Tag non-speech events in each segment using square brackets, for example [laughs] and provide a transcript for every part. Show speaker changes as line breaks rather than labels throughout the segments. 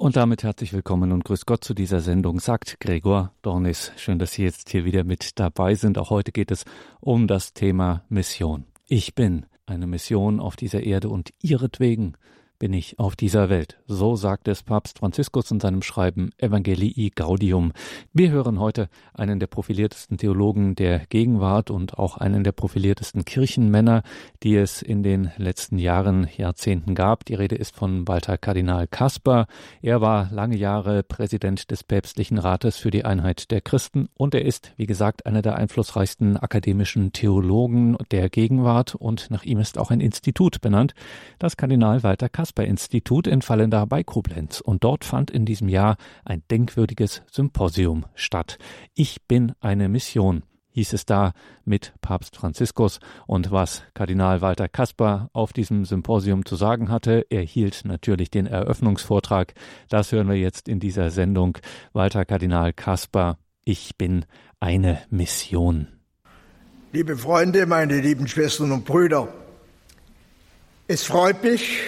Und damit herzlich willkommen und grüß Gott zu dieser Sendung, sagt Gregor Dornis. Schön, dass Sie jetzt hier wieder mit dabei sind. Auch heute geht es um das Thema Mission. Ich bin eine Mission auf dieser Erde und ihretwegen bin ich auf dieser Welt. So sagt es Papst Franziskus in seinem Schreiben Evangelii Gaudium. Wir hören heute einen der profiliertesten Theologen der Gegenwart und auch einen der profiliertesten Kirchenmänner, die es in den letzten Jahren, Jahrzehnten gab. Die Rede ist von Walter Kardinal Kasper. Er war lange Jahre Präsident des Päpstlichen Rates für die Einheit der Christen und er ist, wie gesagt, einer der einflussreichsten akademischen Theologen der Gegenwart und nach ihm ist auch ein Institut benannt, das Kardinal Walter Kasper Kasper-Institut in Fallendar bei Koblenz. Und dort fand in diesem Jahr ein denkwürdiges Symposium statt. Ich bin eine Mission hieß es da mit Papst Franziskus und was Kardinal Walter Kasper auf diesem Symposium zu sagen hatte. Er hielt natürlich den Eröffnungsvortrag. Das hören wir jetzt in dieser Sendung. Walter Kardinal Kasper, ich bin eine Mission.
Liebe Freunde, meine lieben Schwestern und Brüder, es freut mich,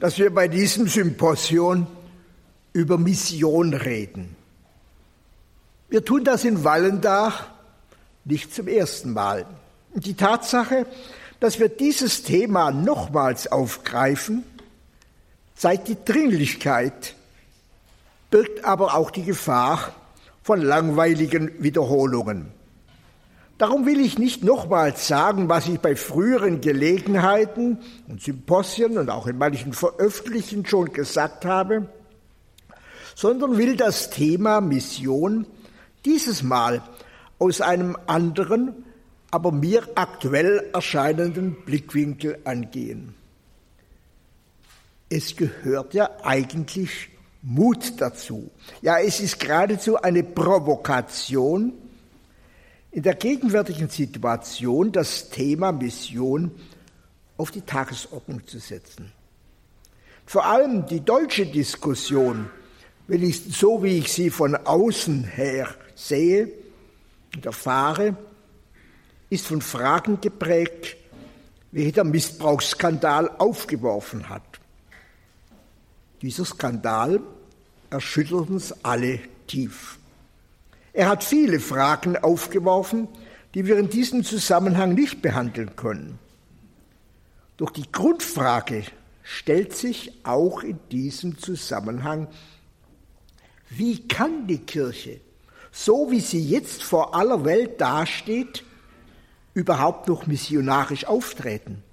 dass wir bei diesem Symposion über Mission reden. Wir tun das in Wallendach nicht zum ersten Mal. Die Tatsache, dass wir dieses Thema nochmals aufgreifen, zeigt die Dringlichkeit, birgt aber auch die Gefahr von langweiligen Wiederholungen. Darum will ich nicht nochmals sagen, was ich bei früheren Gelegenheiten und Symposien und auch in manchen Veröffentlichungen schon gesagt habe, sondern will das Thema Mission dieses Mal aus einem anderen, aber mir aktuell erscheinenden Blickwinkel angehen. Es gehört ja eigentlich Mut dazu. Ja, es ist geradezu eine Provokation, in der gegenwärtigen Situation das Thema Mission auf die Tagesordnung zu setzen. Vor allem die deutsche Diskussion, ich so wie ich sie von außen her sehe und erfahre, ist von Fragen geprägt, wie der Missbrauchsskandal aufgeworfen hat. Dieser Skandal erschüttert uns alle tief. Er hat viele Fragen aufgeworfen, die wir in diesem Zusammenhang nicht behandeln können. Doch die Grundfrage stellt sich auch in diesem Zusammenhang, wie kann die Kirche, so wie sie jetzt vor aller Welt dasteht, überhaupt noch missionarisch auftreten?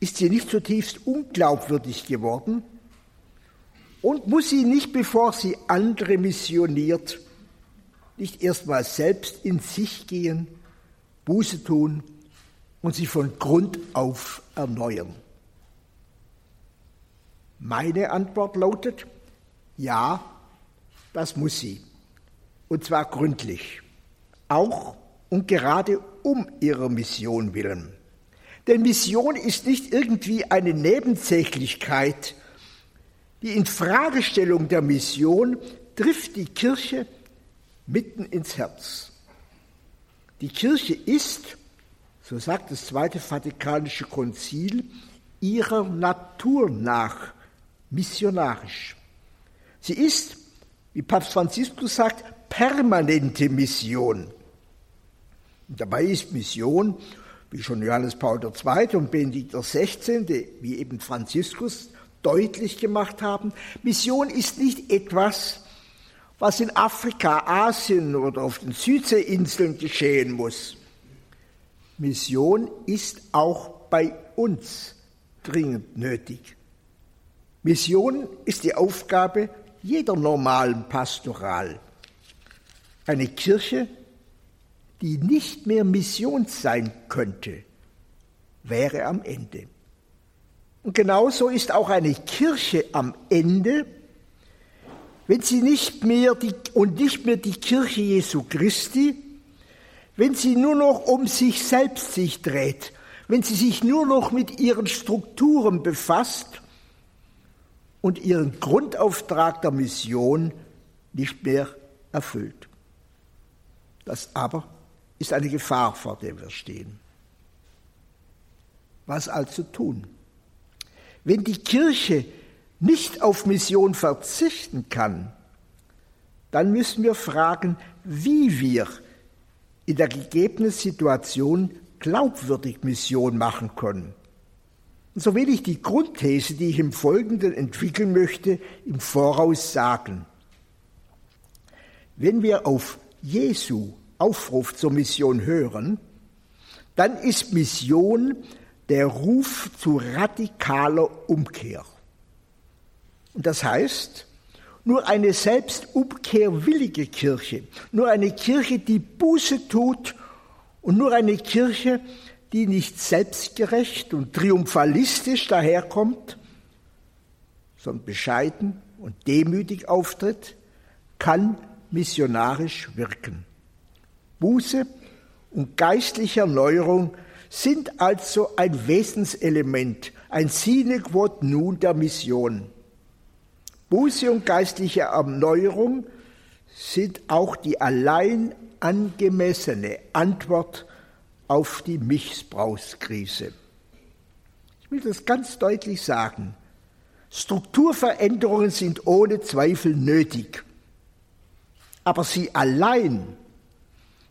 Ist sie nicht zutiefst unglaubwürdig geworden? Und muss sie nicht, bevor sie andere missioniert, nicht erstmal selbst in sich gehen, Buße tun und sich von Grund auf erneuern? Meine Antwort lautet, ja, das muss sie. Und zwar gründlich. Auch und gerade um ihrer Mission willen. Denn Mission ist nicht irgendwie eine Nebensächlichkeit, die Infragestellung der Mission trifft die Kirche mitten ins Herz. Die Kirche ist, so sagt das Zweite Vatikanische Konzil, ihrer Natur nach missionarisch. Sie ist, wie Papst Franziskus sagt, permanente Mission. Und dabei ist Mission, wie schon Johannes Paul II. und Benedikt XVI., wie eben Franziskus, deutlich gemacht haben, Mission ist nicht etwas, was in Afrika, Asien oder auf den Südseeinseln geschehen muss. Mission ist auch bei uns dringend nötig. Mission ist die Aufgabe jeder normalen Pastoral. Eine Kirche, die nicht mehr Mission sein könnte, wäre am Ende. Und genauso ist auch eine Kirche am Ende, wenn sie nicht mehr die, und nicht mehr die Kirche Jesu Christi, wenn sie nur noch um sich selbst sich dreht, wenn sie sich nur noch mit ihren Strukturen befasst und ihren Grundauftrag der Mission nicht mehr erfüllt. Das aber ist eine Gefahr, vor der wir stehen. Was also tun? Wenn die Kirche nicht auf Mission verzichten kann, dann müssen wir fragen, wie wir in der gegebenen Situation glaubwürdig Mission machen können. Und so will ich die Grundthese, die ich im Folgenden entwickeln möchte, im Voraus sagen. Wenn wir auf Jesu Aufruf zur Mission hören, dann ist Mission der Ruf zu radikaler Umkehr. Und das heißt, nur eine selbst umkehrwillige Kirche, nur eine Kirche, die Buße tut und nur eine Kirche, die nicht selbstgerecht und triumphalistisch daherkommt, sondern bescheiden und demütig auftritt, kann missionarisch wirken. Buße und geistliche Erneuerung sind also ein Wesenselement, ein Sine quod nun der Mission. Buße und geistliche Erneuerung sind auch die allein angemessene Antwort auf die Missbrauchskrise. Ich will das ganz deutlich sagen. Strukturveränderungen sind ohne Zweifel nötig. Aber sie allein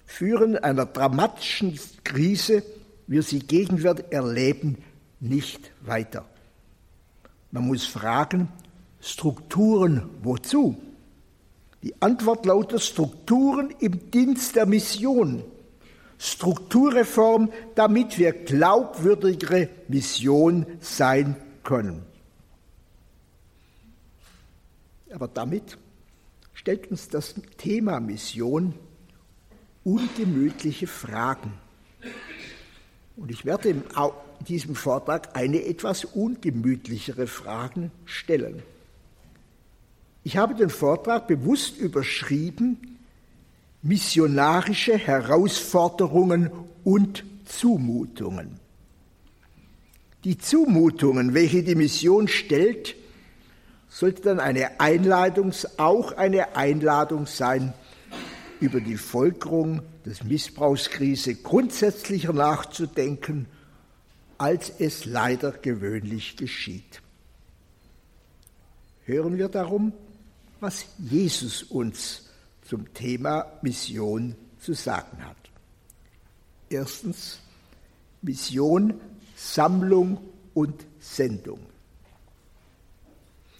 führen einer dramatischen Krise, wir sie gegenwärtig erleben, nicht weiter. Man muss fragen, Strukturen wozu? Die Antwort lautet Strukturen im Dienst der Mission. Strukturreform, damit wir glaubwürdigere Mission sein können. Aber damit stellt uns das Thema Mission ungemütliche Fragen. Und ich werde in diesem Vortrag eine etwas ungemütlichere Frage stellen. Ich habe den Vortrag bewusst überschrieben missionarische Herausforderungen und Zumutungen. Die Zumutungen, welche die Mission stellt, sollte dann eine Einladung, auch eine Einladung sein, über die Folgerung des Missbrauchskrise grundsätzlicher nachzudenken, als es leider gewöhnlich geschieht. Hören wir darum, was Jesus uns zum Thema Mission zu sagen hat. Erstens Mission, Sammlung und Sendung.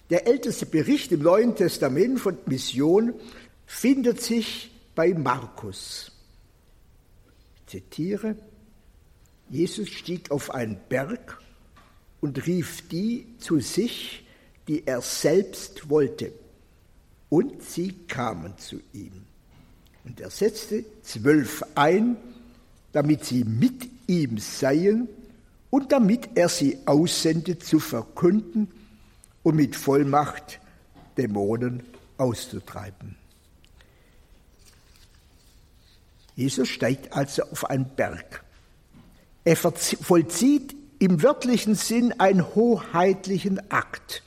Der älteste Bericht im Neuen Testament von Mission findet sich bei Markus. Ich zitiere, Jesus stieg auf einen Berg und rief die zu sich, die er selbst wollte und sie kamen zu ihm. Und er setzte zwölf ein, damit sie mit ihm seien und damit er sie aussende zu verkünden und mit Vollmacht Dämonen auszutreiben. Jesus steigt also auf einen Berg. Er vollzieht im wörtlichen Sinn einen hoheitlichen Akt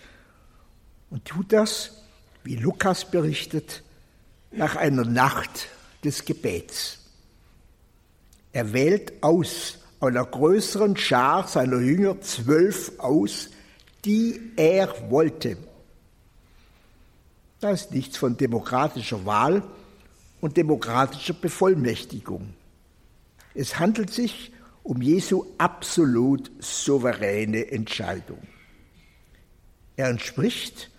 und tut das wie Lukas berichtet, nach einer Nacht des Gebets. Er wählt aus einer größeren Schar seiner Jünger zwölf aus, die er wollte. Da ist nichts von demokratischer Wahl und demokratischer Bevollmächtigung. Es handelt sich um Jesu absolut souveräne Entscheidung. Er entspricht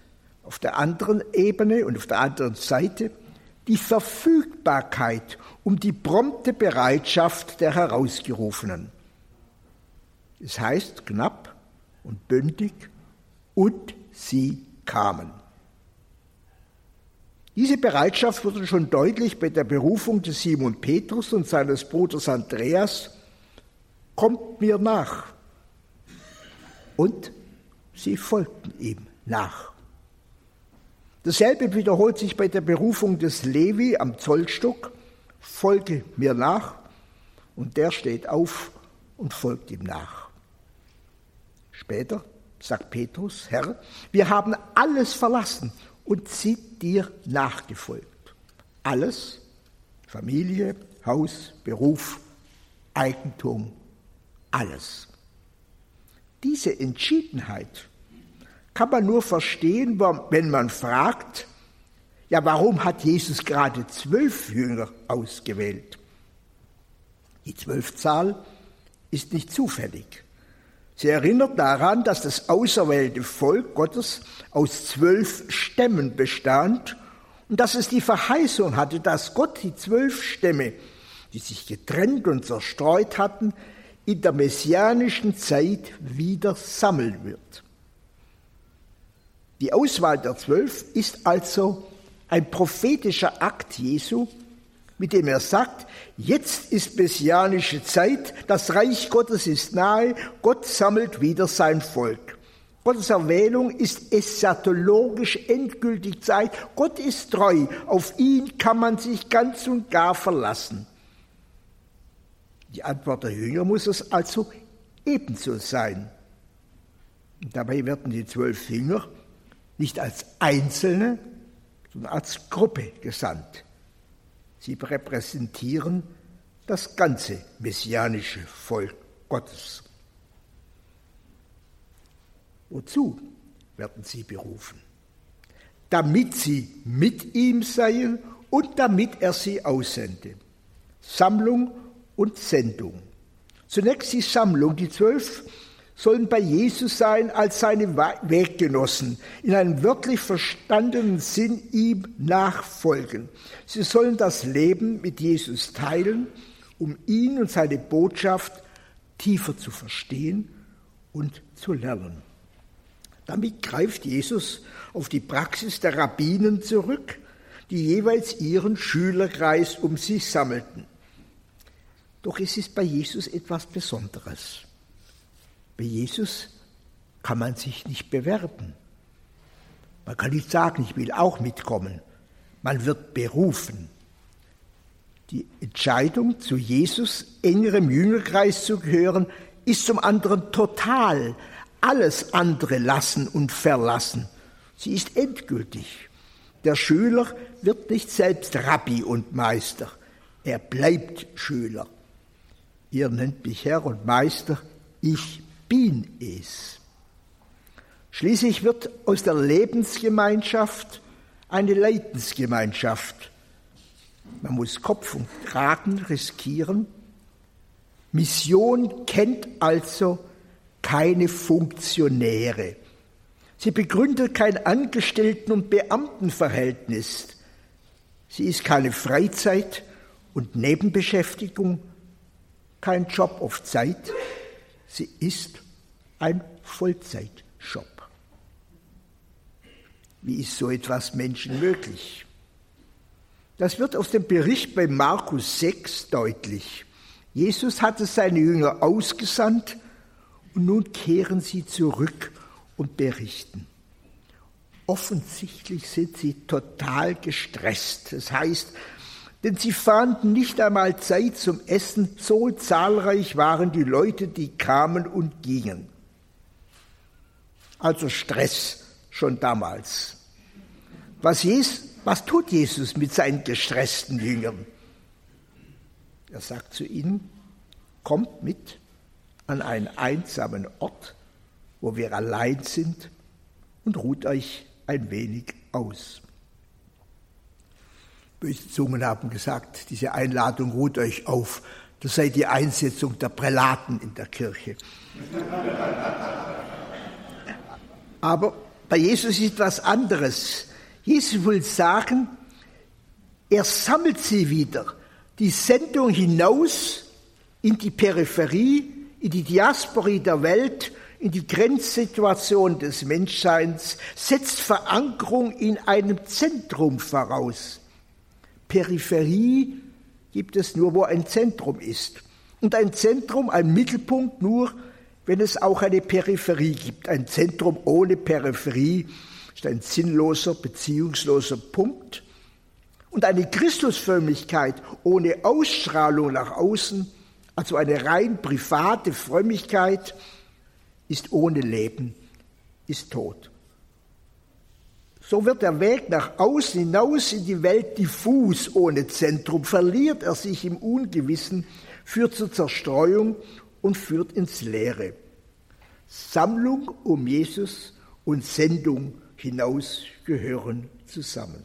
auf der anderen Ebene und auf der anderen Seite die Verfügbarkeit um die prompte Bereitschaft der Herausgerufenen. Es heißt knapp und bündig, und sie kamen. Diese Bereitschaft wurde schon deutlich bei der Berufung des Simon Petrus und seines Bruders Andreas, kommt mir nach. Und sie folgten ihm nach. Dasselbe wiederholt sich bei der Berufung des Levi am Zollstock. Folge mir nach. Und der steht auf und folgt ihm nach. Später sagt Petrus, Herr, wir haben alles verlassen und sind dir nachgefolgt. Alles, Familie, Haus, Beruf, Eigentum, alles. Diese Entschiedenheit kann man nur verstehen, wenn man fragt, ja, warum hat Jesus gerade zwölf Jünger ausgewählt? Die Zwölfzahl ist nicht zufällig. Sie erinnert daran, dass das auserwählte Volk Gottes aus zwölf Stämmen bestand und dass es die Verheißung hatte, dass Gott die zwölf Stämme, die sich getrennt und zerstreut hatten, in der messianischen Zeit wieder sammeln wird. Die Auswahl der Zwölf ist also ein prophetischer Akt Jesu, mit dem er sagt, jetzt ist messianische Zeit, das Reich Gottes ist nahe, Gott sammelt wieder sein Volk. Gottes Erwählung ist eschatologisch endgültig Zeit. Gott ist treu. Auf ihn kann man sich ganz und gar verlassen. Die Antwort der Jünger muss es also ebenso sein. Und dabei werden die zwölf Jünger nicht als Einzelne, sondern als Gruppe gesandt. Sie repräsentieren das ganze messianische Volk Gottes. Wozu werden sie berufen? Damit sie mit ihm seien und damit er sie aussende. Sammlung und Sendung. Zunächst die Sammlung, die zwölf sollen bei Jesus sein als seine Weggenossen, in einem wörtlich verstandenen Sinn ihm nachfolgen. Sie sollen das Leben mit Jesus teilen, um ihn und seine Botschaft tiefer zu verstehen und zu lernen. Damit greift Jesus auf die Praxis der Rabbinen zurück, die jeweils ihren Schülerkreis um sich sammelten. Doch es ist bei Jesus etwas Besonderes. Bei Jesus kann man sich nicht bewerben. Man kann nicht sagen, ich will auch mitkommen. Man wird berufen. Die Entscheidung, zu Jesus engerem Jüngerkreis zu gehören, ist zum anderen total. Alles andere lassen und verlassen. Sie ist endgültig. Der Schüler wird nicht selbst Rabbi und Meister. Er bleibt Schüler. Ihr nennt mich Herr und Meister, ich bin es. Schließlich wird aus der Lebensgemeinschaft eine Leidensgemeinschaft. Man muss Kopf und Kragen riskieren. Mission kennt also keine Funktionäre. Sie begründet kein Angestellten- und Beamtenverhältnis. Sie ist keine Freizeit und Nebenbeschäftigung, kein Job auf Zeit, Sie ist ein Vollzeitjob. Wie ist so etwas Menschen möglich? Das wird aus dem Bericht bei Markus 6 deutlich. Jesus hatte seine Jünger ausgesandt und nun kehren sie zurück und berichten. Offensichtlich sind sie total gestresst. Das heißt, denn sie fanden nicht einmal Zeit zum Essen, so zahlreich waren die Leute, die kamen und gingen. Also Stress schon damals. Was, Jesus, was tut Jesus mit seinen gestressten Jüngern? Er sagt zu ihnen, kommt mit an einen einsamen Ort, wo wir allein sind und ruht euch ein wenig aus. Böse Zungen haben gesagt, diese Einladung ruht euch auf. Das sei die Einsetzung der Prälaten in der Kirche. [laughs] Aber bei Jesus ist etwas anderes. Jesus will sagen, er sammelt sie wieder. Die Sendung hinaus in die Peripherie, in die Diaspora der Welt, in die Grenzsituation des Menschseins, setzt Verankerung in einem Zentrum voraus. Peripherie gibt es nur, wo ein Zentrum ist. Und ein Zentrum, ein Mittelpunkt nur, wenn es auch eine Peripherie gibt. Ein Zentrum ohne Peripherie ist ein sinnloser, beziehungsloser Punkt. Und eine Christusfrömmigkeit ohne Ausstrahlung nach außen, also eine rein private Frömmigkeit, ist ohne Leben, ist tot. So wird der Weg nach außen hinaus in die Welt diffus ohne Zentrum, verliert er sich im Ungewissen, führt zur Zerstreuung und führt ins Leere. Sammlung um Jesus und Sendung hinaus gehören zusammen.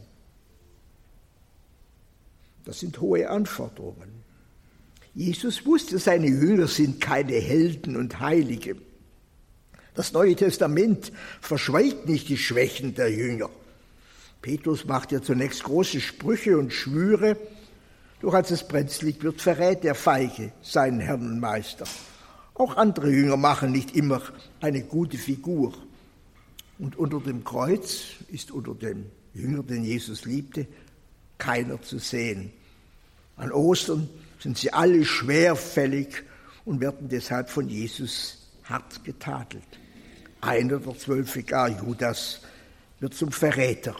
Das sind hohe Anforderungen. Jesus wusste, seine Jünger sind keine Helden und Heilige. Das Neue Testament verschweigt nicht die Schwächen der Jünger. Petrus macht ja zunächst große Sprüche und Schwüre, doch als es brenzlig wird, verrät der Feige seinen Herrn und Meister. Auch andere Jünger machen nicht immer eine gute Figur. Und unter dem Kreuz ist unter dem Jünger, den Jesus liebte, keiner zu sehen. An Ostern sind sie alle schwerfällig und werden deshalb von Jesus hart getadelt. Einer der zwölf, gar Judas, wird zum Verräter,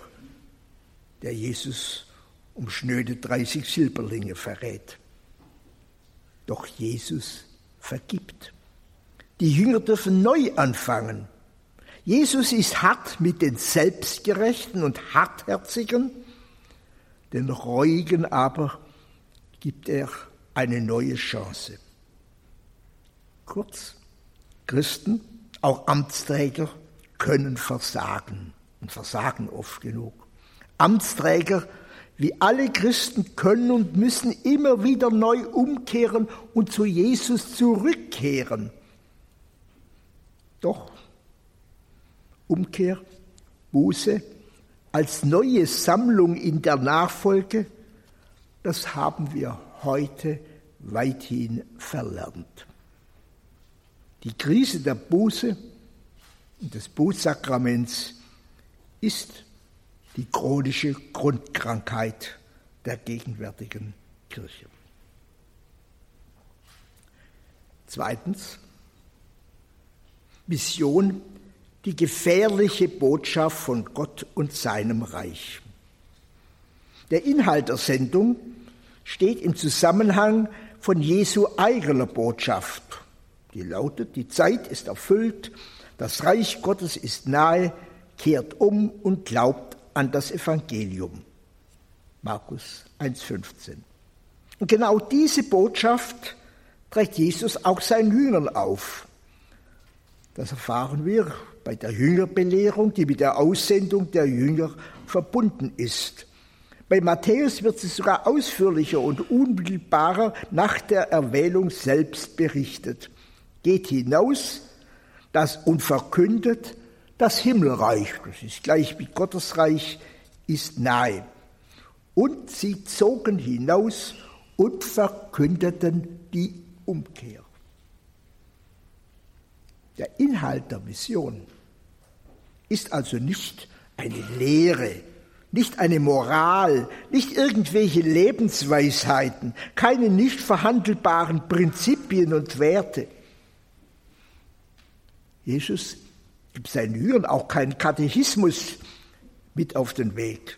der Jesus um schnöde 30 Silberlinge verrät. Doch Jesus vergibt. Die Jünger dürfen neu anfangen. Jesus ist hart mit den Selbstgerechten und Hartherzigen, den Reuigen aber gibt er eine neue Chance. Kurz, Christen, auch Amtsträger, können versagen und versagen oft genug. Amtsträger wie alle Christen können und müssen immer wieder neu umkehren und zu Jesus zurückkehren. Doch Umkehr, Buße als neue Sammlung in der Nachfolge das haben wir heute weithin verlernt. Die Krise der Buße und des Bußsakraments ist die chronische Grundkrankheit der gegenwärtigen Kirche. Zweitens, Mission, die gefährliche Botschaft von Gott und seinem Reich. Der Inhalt der Sendung steht im Zusammenhang von Jesu eigener Botschaft. Die lautet, die Zeit ist erfüllt, das Reich Gottes ist nahe, kehrt um und glaubt an das Evangelium. Markus 1.15. Und genau diese Botschaft trägt Jesus auch seinen Jüngern auf. Das erfahren wir bei der Jüngerbelehrung, die mit der Aussendung der Jünger verbunden ist. Bei Matthäus wird sie sogar ausführlicher und unmittelbarer nach der Erwählung selbst berichtet. Geht hinaus das und verkündet, das Himmelreich, das ist gleich wie Gottesreich, ist nahe. Und sie zogen hinaus und verkündeten die Umkehr. Der Inhalt der Mission ist also nicht eine Lehre, nicht eine Moral, nicht irgendwelche Lebensweisheiten, keine nicht verhandelbaren Prinzipien und Werte. Jesus gibt seinen Jüngern auch keinen Katechismus mit auf den Weg.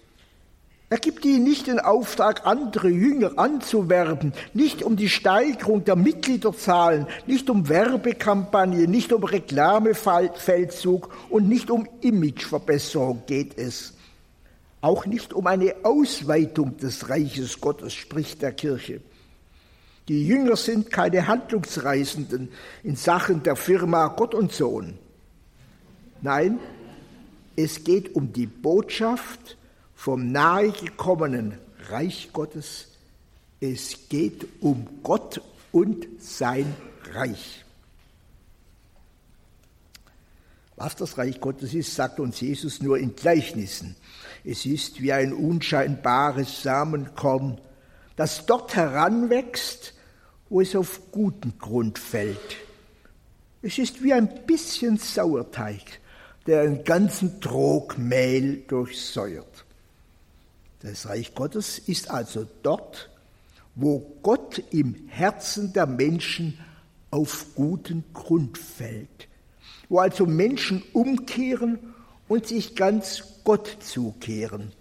Er gibt ihnen nicht den Auftrag, andere Jünger anzuwerben, nicht um die Steigerung der Mitgliederzahlen, nicht um Werbekampagne, nicht um Reklamefeldzug und nicht um Imageverbesserung geht es. Auch nicht um eine Ausweitung des Reiches Gottes spricht der Kirche. Die Jünger sind keine Handlungsreisenden in Sachen der Firma Gott und Sohn. Nein, es geht um die Botschaft vom nahegekommenen Reich Gottes. Es geht um Gott und sein Reich. Was das Reich Gottes ist, sagt uns Jesus nur in Gleichnissen. Es ist wie ein unscheinbares Samenkorn, das dort heranwächst, wo es auf guten Grund fällt. Es ist wie ein bisschen Sauerteig, der einen ganzen Trog Mehl durchsäuert. Das Reich Gottes ist also dort, wo Gott im Herzen der Menschen auf guten Grund fällt, wo also Menschen umkehren und sich ganz Gott zukehren,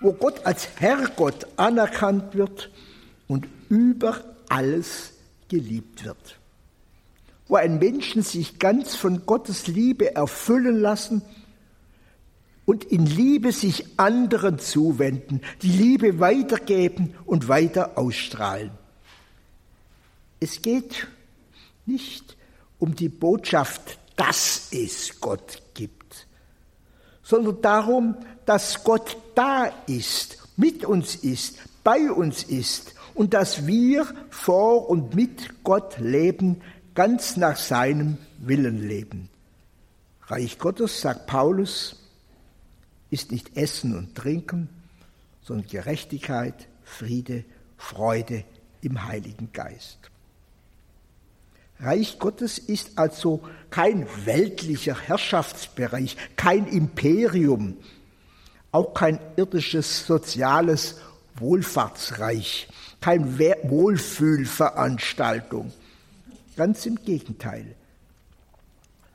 wo Gott als Herrgott anerkannt wird und über alles geliebt wird, wo ein Menschen sich ganz von Gottes Liebe erfüllen lassen und in Liebe sich anderen zuwenden, die Liebe weitergeben und weiter ausstrahlen. Es geht nicht um die Botschaft, dass es Gott gibt, sondern darum, dass Gott da ist, mit uns ist, bei uns ist und dass wir vor und mit Gott leben, ganz nach seinem Willen leben. Reich Gottes, sagt Paulus, ist nicht Essen und Trinken, sondern Gerechtigkeit, Friede, Freude im Heiligen Geist. Reich Gottes ist also kein weltlicher Herrschaftsbereich, kein Imperium, auch kein irdisches soziales Wohlfahrtsreich, kein Wohlfühlveranstaltung. Ganz im Gegenteil.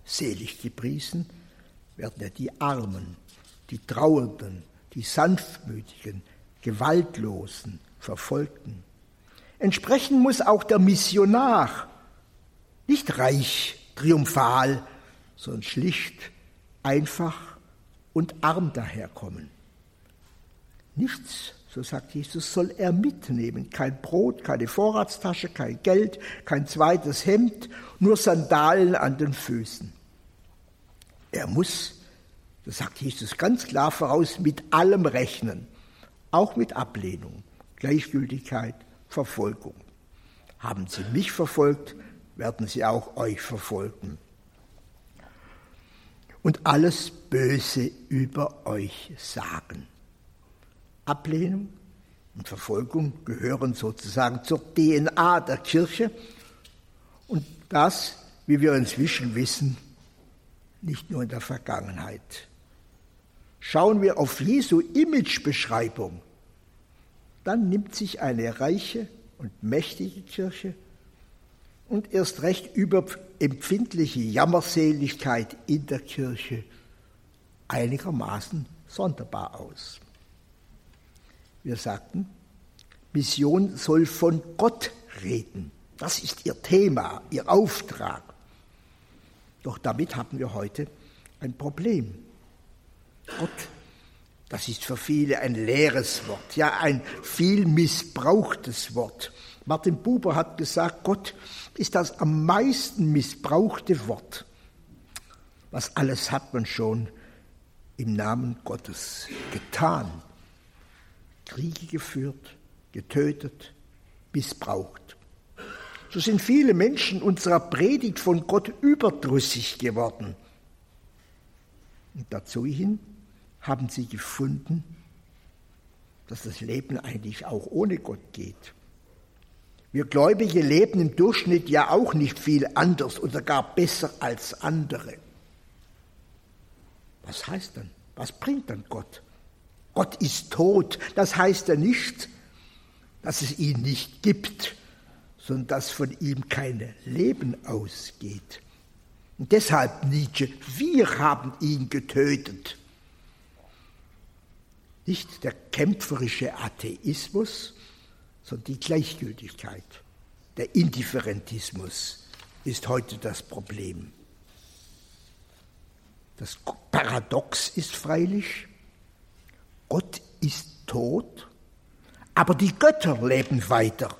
Selig gepriesen werden ja die Armen, die Trauernden, die Sanftmütigen, Gewaltlosen, Verfolgten. Entsprechend muss auch der Missionar nicht reich, triumphal, sondern schlicht, einfach und arm daherkommen. Nichts, so sagt Jesus, soll er mitnehmen. Kein Brot, keine Vorratstasche, kein Geld, kein zweites Hemd, nur Sandalen an den Füßen. Er muss, das sagt Jesus ganz klar voraus, mit allem rechnen, auch mit Ablehnung, Gleichgültigkeit, Verfolgung. Haben Sie mich verfolgt, werden sie auch euch verfolgen. Und alles Böse über euch sagen. Ablehnung und Verfolgung gehören sozusagen zur DNA der Kirche und das, wie wir inzwischen wissen, nicht nur in der Vergangenheit. Schauen wir auf Jesu Imagebeschreibung, dann nimmt sich eine reiche und mächtige Kirche und erst recht über empfindliche Jammerseligkeit in der Kirche einigermaßen sonderbar aus. Wir sagten, Mission soll von Gott reden. Das ist ihr Thema, ihr Auftrag. Doch damit haben wir heute ein Problem. Gott, das ist für viele ein leeres Wort, ja ein viel missbrauchtes Wort. Martin Buber hat gesagt, Gott ist das am meisten missbrauchte Wort. Was alles hat man schon im Namen Gottes getan. Kriege geführt, getötet, missbraucht. So sind viele Menschen unserer Predigt von Gott überdrüssig geworden. Und dazu hin haben sie gefunden, dass das Leben eigentlich auch ohne Gott geht. Wir Gläubige leben im Durchschnitt ja auch nicht viel anders oder gar besser als andere. Was heißt dann? Was bringt dann Gott? Gott ist tot. Das heißt ja nicht, dass es ihn nicht gibt, sondern dass von ihm kein Leben ausgeht. Und deshalb Nietzsche, wir haben ihn getötet. Nicht der kämpferische Atheismus, sondern die Gleichgültigkeit. Der Indifferentismus ist heute das Problem. Das Paradox ist freilich, Gott ist tot, aber die Götter leben weiter.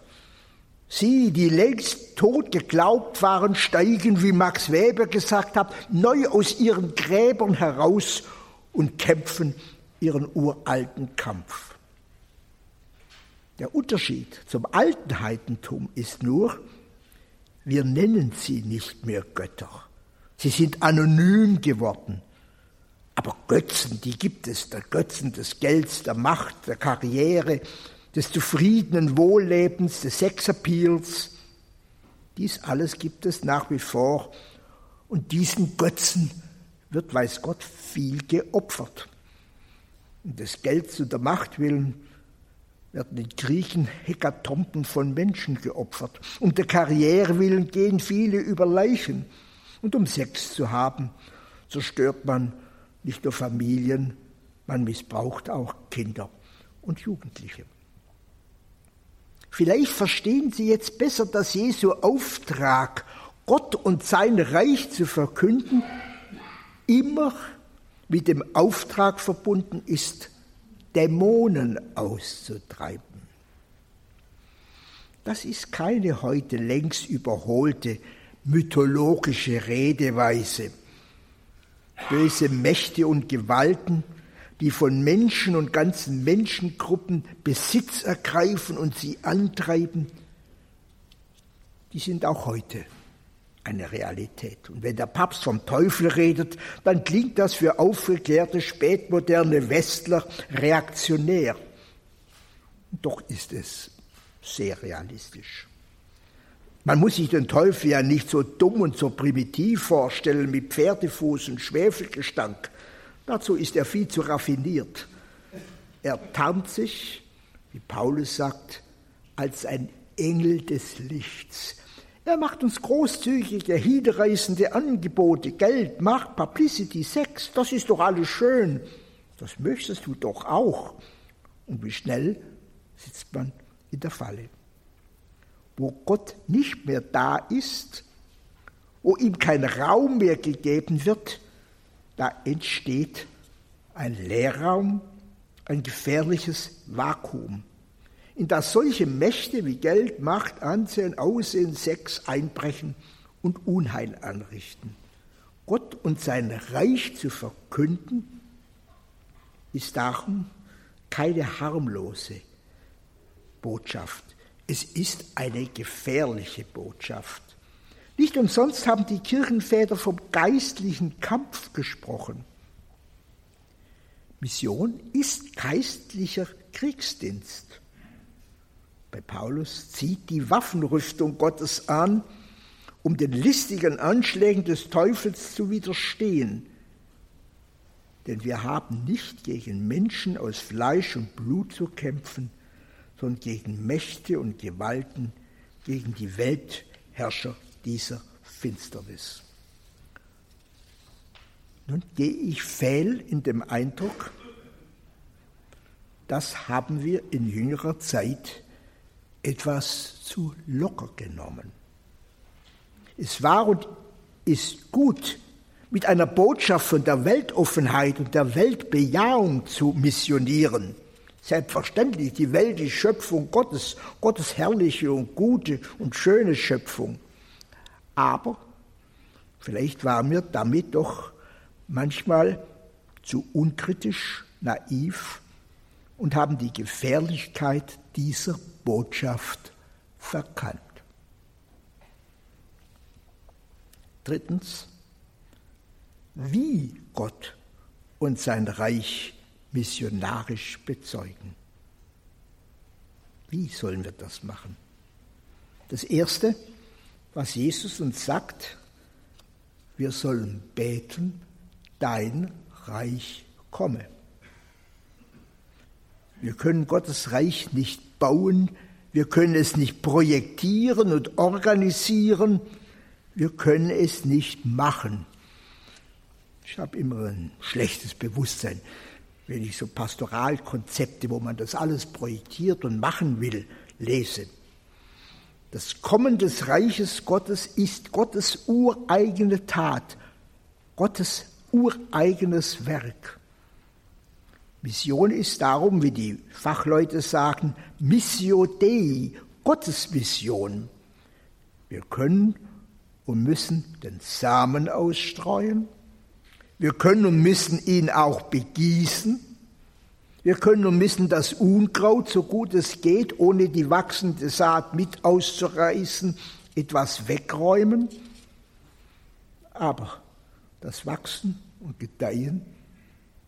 Sie, die längst tot geglaubt waren, steigen, wie Max Weber gesagt hat, neu aus ihren Gräbern heraus und kämpfen ihren uralten Kampf. Der Unterschied zum alten Heidentum ist nur, wir nennen sie nicht mehr Götter. Sie sind anonym geworden. Aber Götzen, die gibt es, der Götzen des Gelds, der Macht, der Karriere, des zufriedenen Wohllebens, des Sexappeals. Dies alles gibt es nach wie vor. Und diesen Götzen wird, weiß Gott, viel geopfert. Und des Gelds und der Macht willen werden den Griechen Hekatomben von Menschen geopfert. Um der Karriere willen gehen viele über Leichen. Und um Sex zu haben, zerstört man nicht nur Familien, man missbraucht auch Kinder und Jugendliche. Vielleicht verstehen Sie jetzt besser, dass Jesu Auftrag, Gott und sein Reich zu verkünden, immer mit dem Auftrag verbunden ist, Dämonen auszutreiben. Das ist keine heute längst überholte mythologische Redeweise. Böse Mächte und Gewalten, die von Menschen und ganzen Menschengruppen Besitz ergreifen und sie antreiben, die sind auch heute eine Realität. Und wenn der Papst vom Teufel redet, dann klingt das für aufgeklärte spätmoderne Westler reaktionär. Doch ist es sehr realistisch. Man muss sich den Teufel ja nicht so dumm und so primitiv vorstellen mit Pferdefuß und Schwefelgestank. Dazu ist er viel zu raffiniert. Er tarnt sich, wie Paulus sagt, als ein Engel des Lichts. Er macht uns großzügige, hinreißende Angebote, Geld, Macht, Publicity, Sex, das ist doch alles schön. Das möchtest du doch auch. Und wie schnell sitzt man in der Falle wo Gott nicht mehr da ist, wo ihm kein Raum mehr gegeben wird, da entsteht ein Leerraum, ein gefährliches Vakuum, in das solche Mächte wie Geld, Macht, Ansehen, Aussehen, Sex einbrechen und Unheil anrichten. Gott und sein Reich zu verkünden, ist darum keine harmlose Botschaft. Es ist eine gefährliche Botschaft. Nicht umsonst haben die Kirchenväter vom geistlichen Kampf gesprochen. Mission ist geistlicher Kriegsdienst. Bei Paulus zieht die Waffenrüstung Gottes an, um den listigen Anschlägen des Teufels zu widerstehen. Denn wir haben nicht gegen Menschen aus Fleisch und Blut zu kämpfen, sondern gegen Mächte und Gewalten, gegen die Weltherrscher dieser Finsternis. Nun gehe ich fehl in dem Eindruck, das haben wir in jüngerer Zeit etwas zu locker genommen. Es war und ist gut, mit einer Botschaft von der Weltoffenheit und der Weltbejahung zu missionieren. Selbstverständlich, die Welt ist Schöpfung Gottes, Gottes herrliche und gute und schöne Schöpfung. Aber vielleicht waren wir damit doch manchmal zu unkritisch, naiv und haben die Gefährlichkeit dieser Botschaft verkannt. Drittens, wie Gott und sein Reich missionarisch bezeugen. Wie sollen wir das machen? Das Erste, was Jesus uns sagt, wir sollen beten, dein Reich komme. Wir können Gottes Reich nicht bauen, wir können es nicht projektieren und organisieren, wir können es nicht machen. Ich habe immer ein schlechtes Bewusstsein wenn ich so Pastoralkonzepte, wo man das alles projektiert und machen will, lese. Das Kommen des Reiches Gottes ist Gottes ureigene Tat, Gottes ureigenes Werk. Mission ist darum, wie die Fachleute sagen, Missio Dei, Gottes Mission. Wir können und müssen den Samen ausstreuen, wir können und müssen ihn auch begießen. Wir können und müssen das Unkraut, so gut es geht, ohne die wachsende Saat mit auszureißen, etwas wegräumen. Aber das Wachsen und Gedeihen,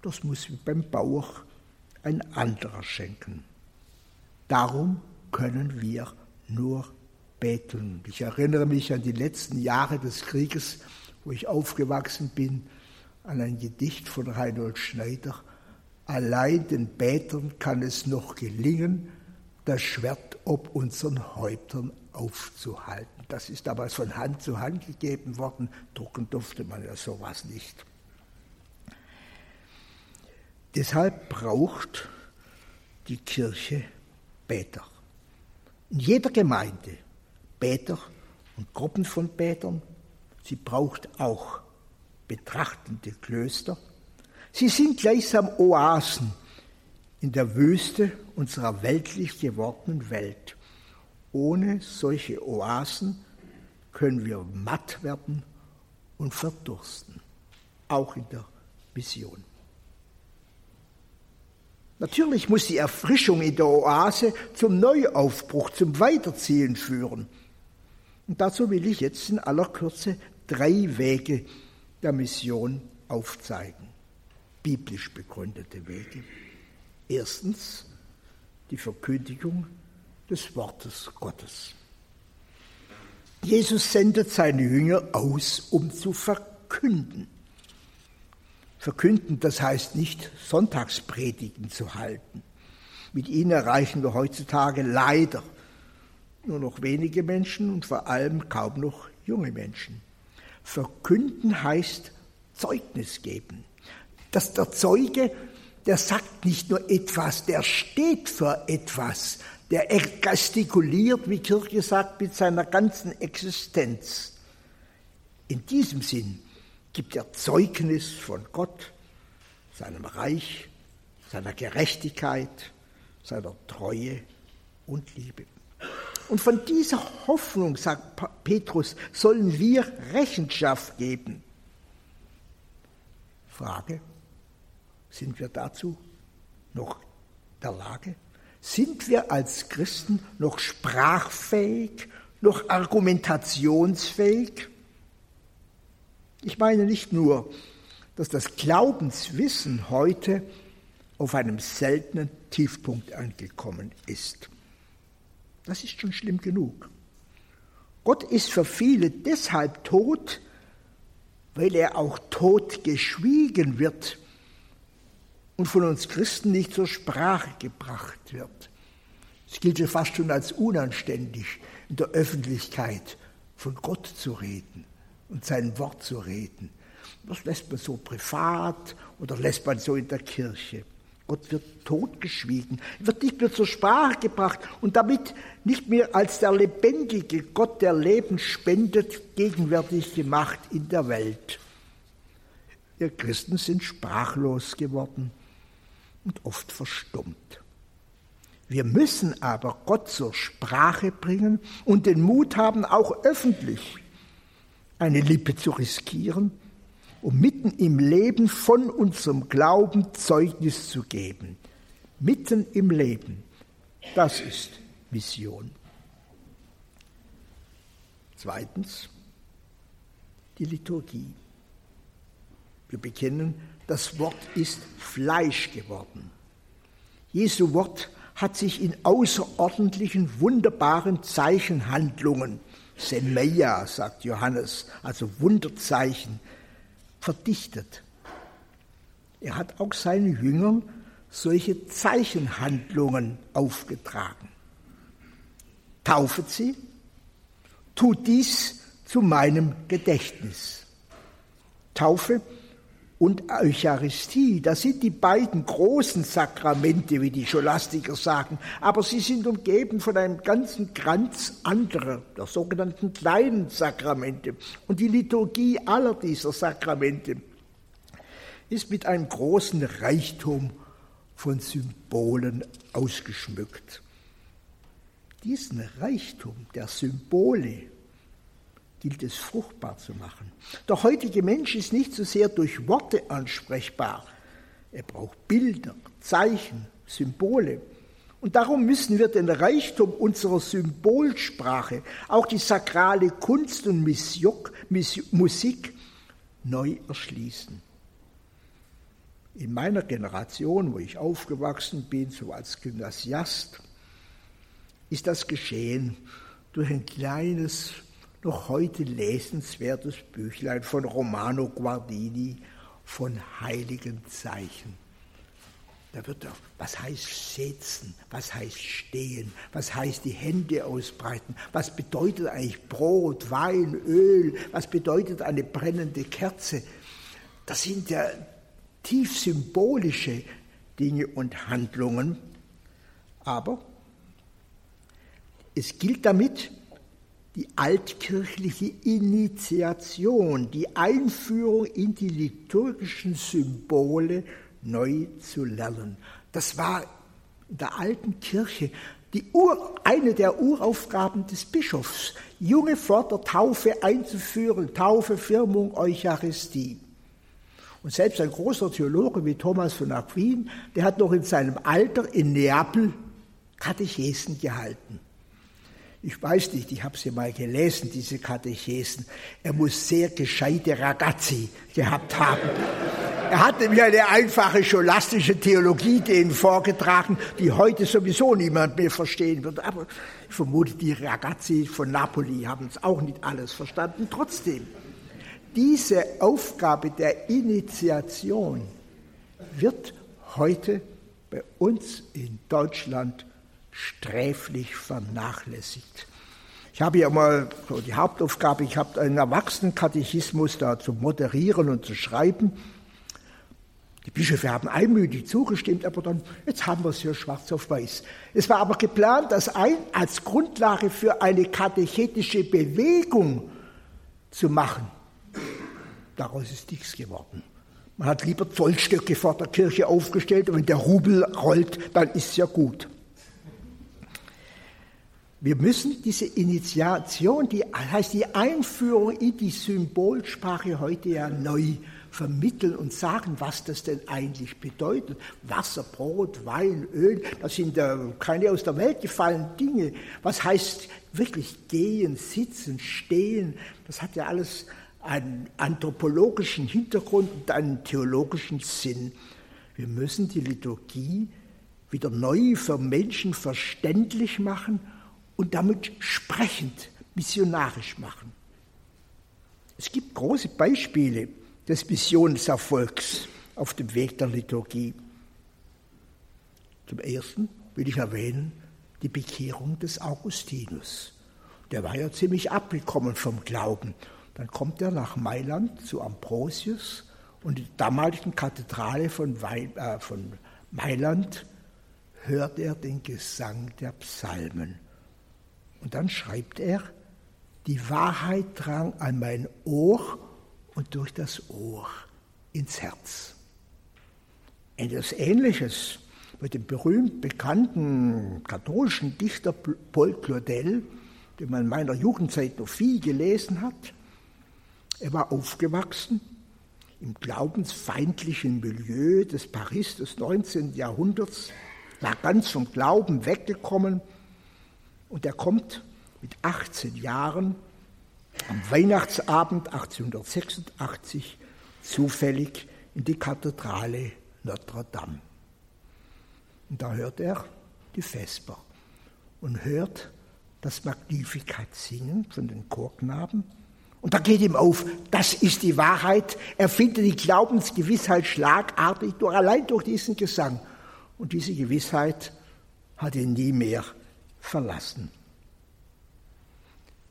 das muss beim Bauer ein anderer schenken. Darum können wir nur beten. Ich erinnere mich an die letzten Jahre des Krieges, wo ich aufgewachsen bin an ein Gedicht von Reinhold Schneider. Allein den Betern kann es noch gelingen, das Schwert ob unseren Häuptern aufzuhalten. Das ist damals von Hand zu Hand gegeben worden. Drucken durfte man ja sowas nicht. Deshalb braucht die Kirche Beter. In jeder Gemeinde Beter und Gruppen von Betern. Sie braucht auch betrachtende Klöster. Sie sind gleichsam Oasen in der Wüste unserer weltlich gewordenen Welt. Ohne solche Oasen können wir matt werden und verdursten. auch in der Mission. Natürlich muss die Erfrischung in der Oase zum Neuaufbruch, zum Weiterziehen führen. Und dazu will ich jetzt in aller Kürze drei Wege der Mission aufzeigen. Biblisch begründete Wege. Erstens die Verkündigung des Wortes Gottes. Jesus sendet seine Jünger aus, um zu verkünden. Verkünden, das heißt nicht Sonntagspredigen zu halten. Mit ihnen erreichen wir heutzutage leider nur noch wenige Menschen und vor allem kaum noch junge Menschen. Verkünden heißt Zeugnis geben. Dass der Zeuge, der sagt nicht nur etwas, der steht für etwas, der gestikuliert, wie Kirche sagt, mit seiner ganzen Existenz. In diesem Sinn gibt er Zeugnis von Gott, seinem Reich, seiner Gerechtigkeit, seiner Treue und Liebe. Und von dieser Hoffnung, sagt Petrus, sollen wir Rechenschaft geben. Frage, sind wir dazu noch der Lage? Sind wir als Christen noch sprachfähig, noch argumentationsfähig? Ich meine nicht nur, dass das Glaubenswissen heute auf einem seltenen Tiefpunkt angekommen ist. Das ist schon schlimm genug. Gott ist für viele deshalb tot, weil er auch tot geschwiegen wird und von uns Christen nicht zur Sprache gebracht wird. Es gilt ja fast schon als unanständig, in der Öffentlichkeit von Gott zu reden und sein Wort zu reden. Das lässt man so privat oder lässt man so in der Kirche. Gott wird totgeschwiegen, wird nicht mehr zur Sprache gebracht und damit nicht mehr als der lebendige Gott, der Leben spendet, gegenwärtig gemacht in der Welt. Wir Christen sind sprachlos geworden und oft verstummt. Wir müssen aber Gott zur Sprache bringen und den Mut haben, auch öffentlich eine Lippe zu riskieren, um mitten im Leben von unserem Glauben Zeugnis zu geben. Mitten im Leben. Das ist Mission. Zweitens die Liturgie. Wir bekennen, das Wort ist Fleisch geworden. Jesu Wort hat sich in außerordentlichen, wunderbaren Zeichenhandlungen Semeia, sagt Johannes, also Wunderzeichen, verdichtet. Er hat auch seinen Jüngern solche Zeichenhandlungen aufgetragen. Taufet sie, tut dies zu meinem Gedächtnis. Taufe und Eucharistie, das sind die beiden großen Sakramente, wie die Scholastiker sagen, aber sie sind umgeben von einem ganzen Kranz anderer, der sogenannten kleinen Sakramente. Und die Liturgie aller dieser Sakramente ist mit einem großen Reichtum von Symbolen ausgeschmückt. Diesen Reichtum der Symbole gilt es fruchtbar zu machen. Der heutige Mensch ist nicht so sehr durch Worte ansprechbar. Er braucht Bilder, Zeichen, Symbole. Und darum müssen wir den Reichtum unserer Symbolsprache, auch die sakrale Kunst und Musik neu erschließen. In meiner Generation, wo ich aufgewachsen bin, so als Gymnasiast, ist das geschehen durch ein kleines noch heute lesenswertes Büchlein von Romano Guardini von heiligen Zeichen. Da wird auch, was heißt setzen, was heißt stehen, was heißt die Hände ausbreiten, was bedeutet eigentlich Brot, Wein, Öl, was bedeutet eine brennende Kerze. Das sind ja tief symbolische Dinge und Handlungen. Aber es gilt damit, die altkirchliche Initiation, die Einführung in die liturgischen Symbole neu zu lernen. Das war in der alten Kirche Ur, eine der Uraufgaben des Bischofs, Junge vor der Taufe einzuführen, Taufe, Firmung, Eucharistie. Und selbst ein großer Theologe wie Thomas von Aquin, der hat noch in seinem Alter in Neapel Katechesen gehalten. Ich weiß nicht, ich habe sie mal gelesen, diese Katechesen. Er muss sehr gescheite Ragazzi gehabt haben. Er hat nämlich eine einfache scholastische Theologie denen vorgetragen, die heute sowieso niemand mehr verstehen wird. Aber ich vermute, die Ragazzi von Napoli haben es auch nicht alles verstanden. Trotzdem, diese Aufgabe der Initiation wird heute bei uns in Deutschland sträflich vernachlässigt. Ich habe ja mal so die Hauptaufgabe, ich habe einen Erwachsenenkatechismus da zu moderieren und zu schreiben. Die Bischöfe haben einmütig zugestimmt, aber dann, jetzt haben wir es hier schwarz auf weiß. Es war aber geplant, das ein, als Grundlage für eine katechetische Bewegung zu machen. Daraus ist nichts geworden. Man hat lieber Zollstöcke vor der Kirche aufgestellt und wenn der Rubel rollt, dann ist es ja gut. Wir müssen diese Initiation, die heißt die Einführung in die Symbolsprache heute ja neu vermitteln und sagen, was das denn eigentlich bedeutet. Wasser, Brot, Wein, Öl, das sind äh, keine aus der Welt gefallenen Dinge. Was heißt wirklich gehen, sitzen, stehen? Das hat ja alles einen anthropologischen Hintergrund und einen theologischen Sinn. Wir müssen die Liturgie wieder neu für Menschen verständlich machen und damit sprechend, missionarisch machen. Es gibt große Beispiele des Missionserfolgs auf dem Weg der Liturgie. Zum Ersten will ich erwähnen die Bekehrung des Augustinus. Der war ja ziemlich abgekommen vom Glauben. Dann kommt er nach Mailand zu Ambrosius und in der damaligen Kathedrale von, Wei äh, von Mailand hört er den Gesang der Psalmen. Und dann schreibt er, die Wahrheit drang an mein Ohr und durch das Ohr ins Herz. Etwas Ähnliches mit dem berühmt bekannten katholischen Dichter Paul Claudel, den man in meiner Jugendzeit noch viel gelesen hat. Er war aufgewachsen im glaubensfeindlichen Milieu des Paris des 19. Jahrhunderts, war ganz vom Glauben weggekommen und er kommt mit 18 Jahren am Weihnachtsabend 1886 zufällig in die Kathedrale Notre Dame. Und da hört er die Vesper und hört das Magnificat singen von den Chorknaben. Und da geht ihm auf, das ist die Wahrheit. Er findet die Glaubensgewissheit schlagartig durch, allein durch diesen Gesang. Und diese Gewissheit hat ihn nie mehr verlassen.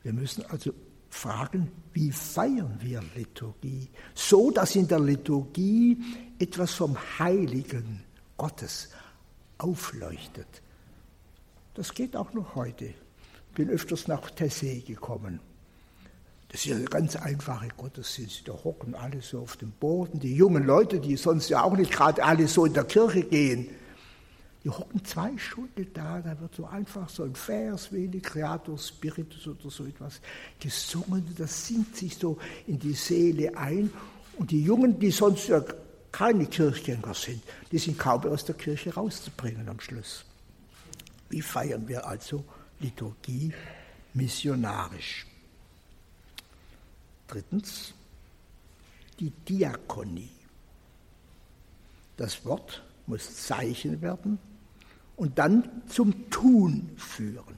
Wir müssen also fragen, wie feiern wir Liturgie? So, dass in der Liturgie etwas vom Heiligen Gottes aufleuchtet. Das geht auch noch heute. Ich bin öfters nach Tessé gekommen. Das ist ja eine ganz einfache Gottesdienst. Da hocken alle so auf dem Boden. Die jungen Leute, die sonst ja auch nicht gerade alle so in der Kirche gehen, die hocken zwei Stunden da, da wird so einfach so ein Vers, wenig Creator Spiritus oder so etwas gesungen. Das singt sich so in die Seele ein. Und die Jungen, die sonst ja keine Kirchgänger sind, die sind kaum aus der Kirche rauszubringen am Schluss. Wie feiern wir also Liturgie missionarisch? Drittens, die Diakonie. Das Wort muss Zeichen werden und dann zum Tun führen.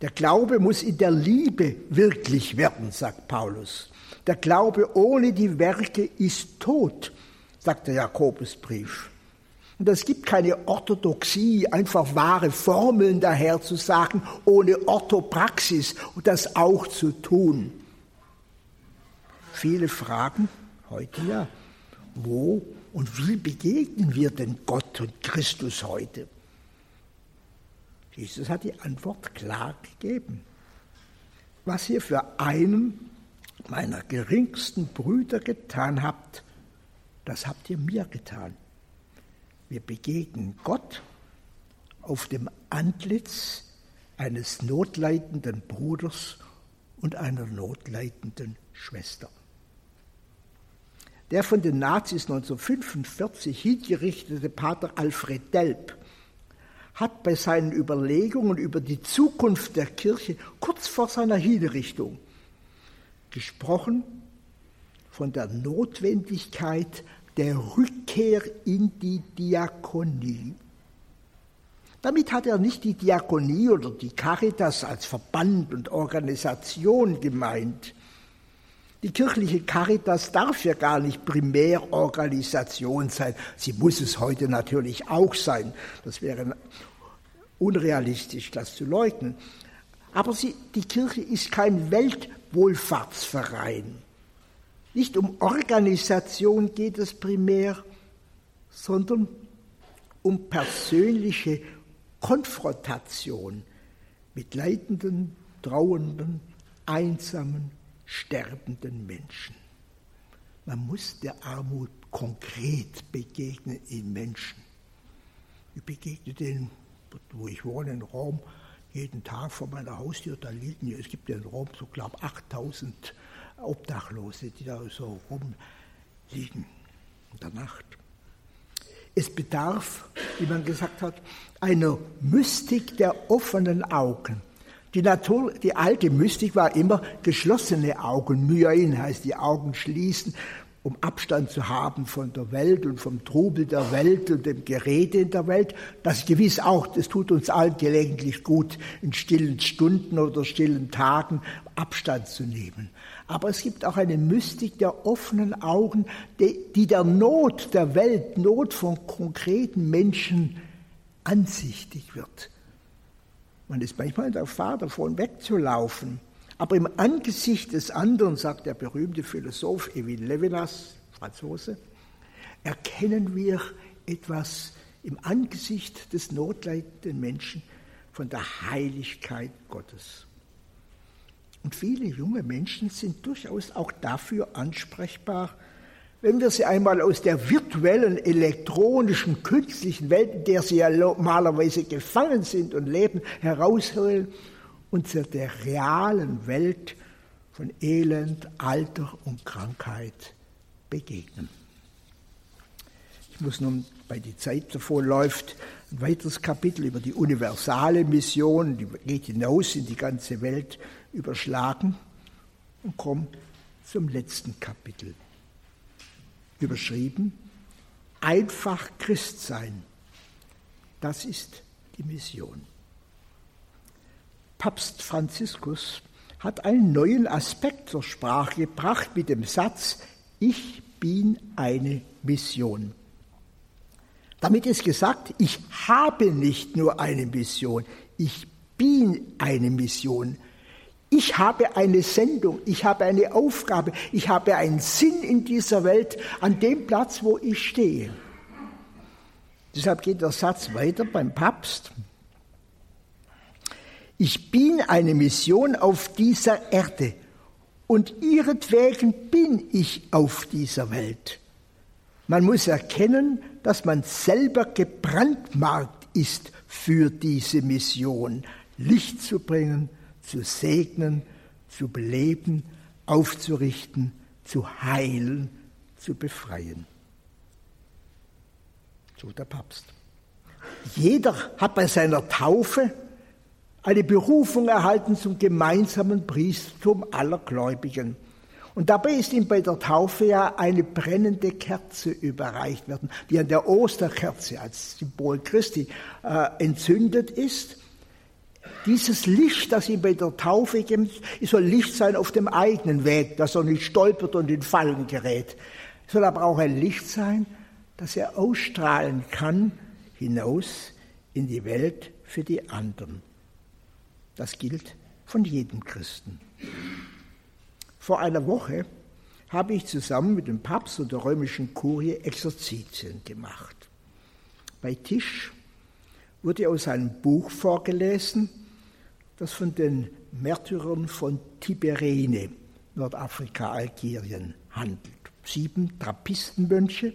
Der Glaube muss in der Liebe wirklich werden, sagt Paulus. Der Glaube ohne die Werke ist tot, sagt der Jakobusbrief. Und es gibt keine Orthodoxie, einfach wahre Formeln daher zu sagen, ohne Orthopraxis und das auch zu tun. Viele fragen heute ja, wo und wie begegnen wir denn Gott und Christus heute? Jesus hat die Antwort klar gegeben. Was ihr für einen meiner geringsten Brüder getan habt, das habt ihr mir getan. Wir begegnen Gott auf dem Antlitz eines notleidenden Bruders und einer notleidenden Schwester. Der von den Nazis 1945 hingerichtete Pater Alfred Delp hat bei seinen Überlegungen über die Zukunft der Kirche kurz vor seiner Hinrichtung gesprochen von der Notwendigkeit der Rückkehr in die Diakonie. Damit hat er nicht die Diakonie oder die Caritas als Verband und Organisation gemeint. Die kirchliche Caritas darf ja gar nicht Primärorganisation sein. Sie muss es heute natürlich auch sein. Das wäre unrealistisch, das zu leugnen. Aber sie, die Kirche ist kein Weltwohlfahrtsverein. Nicht um Organisation geht es primär, sondern um persönliche Konfrontation mit leidenden, trauernden, einsamen, sterbenden Menschen. Man muss der Armut konkret begegnen in Menschen. Ich begegne denen, wo ich wohne, in Rom, jeden Tag vor meiner Haustür, da liegen, es gibt ja in Rom so, glaube ich, 8000 Obdachlose, die da so rumliegen in der Nacht. Es bedarf, wie man gesagt hat, einer Mystik der offenen Augen. Die, Natur, die alte Mystik war immer geschlossene Augen. Myein heißt die Augen schließen, um Abstand zu haben von der Welt und vom Trubel der Welt und dem Gerede in der Welt. Das gewiss auch, das tut uns allen gelegentlich gut, in stillen Stunden oder stillen Tagen Abstand zu nehmen. Aber es gibt auch eine Mystik der offenen Augen, die der Not der Welt, Not von konkreten Menschen ansichtig wird. Man ist manchmal in der Gefahr davon wegzulaufen. Aber im Angesicht des anderen, sagt der berühmte Philosoph Evin Levinas, Franzose, erkennen wir etwas im Angesicht des notleidenden Menschen von der Heiligkeit Gottes. Und viele junge Menschen sind durchaus auch dafür ansprechbar, wenn wir sie einmal aus der virtuellen, elektronischen, künstlichen Welt, in der sie ja normalerweise gefangen sind und leben, herausholen und zu der realen Welt von Elend, Alter und Krankheit begegnen. Ich muss nun, weil die Zeit davor läuft, ein weiteres Kapitel über die universale Mission, die geht hinaus in die ganze Welt, überschlagen und komme zum letzten Kapitel. Überschrieben, einfach Christ sein. Das ist die Mission. Papst Franziskus hat einen neuen Aspekt zur Sprache gebracht mit dem Satz, ich bin eine Mission. Damit ist gesagt, ich habe nicht nur eine Mission, ich bin eine Mission. Ich habe eine Sendung, ich habe eine Aufgabe, ich habe einen Sinn in dieser Welt an dem Platz, wo ich stehe. Deshalb geht der Satz weiter beim Papst. Ich bin eine Mission auf dieser Erde und ihretwegen bin ich auf dieser Welt. Man muss erkennen, dass man selber gebrandmarkt ist für diese Mission, Licht zu bringen, zu segnen, zu beleben, aufzurichten, zu heilen, zu befreien. So der Papst. Jeder hat bei seiner Taufe eine Berufung erhalten zum gemeinsamen Priestertum aller Gläubigen. Und dabei ist ihm bei der Taufe ja eine brennende Kerze überreicht worden, die an der Osterkerze als Symbol Christi äh, entzündet ist dieses Licht, das ihm bei der Taufe gibt, soll Licht sein auf dem eigenen Weg, dass er nicht stolpert und in Fallen gerät. Es soll aber auch ein Licht sein, das er ausstrahlen kann hinaus in die Welt für die anderen. Das gilt von jedem Christen. Vor einer Woche habe ich zusammen mit dem Papst und der römischen Kurie Exerzitien gemacht. Bei Tisch wurde aus einem Buch vorgelesen, das von den Märtyrern von Tiberene, Nordafrika, Algerien, handelt. Sieben Trappistenmönche,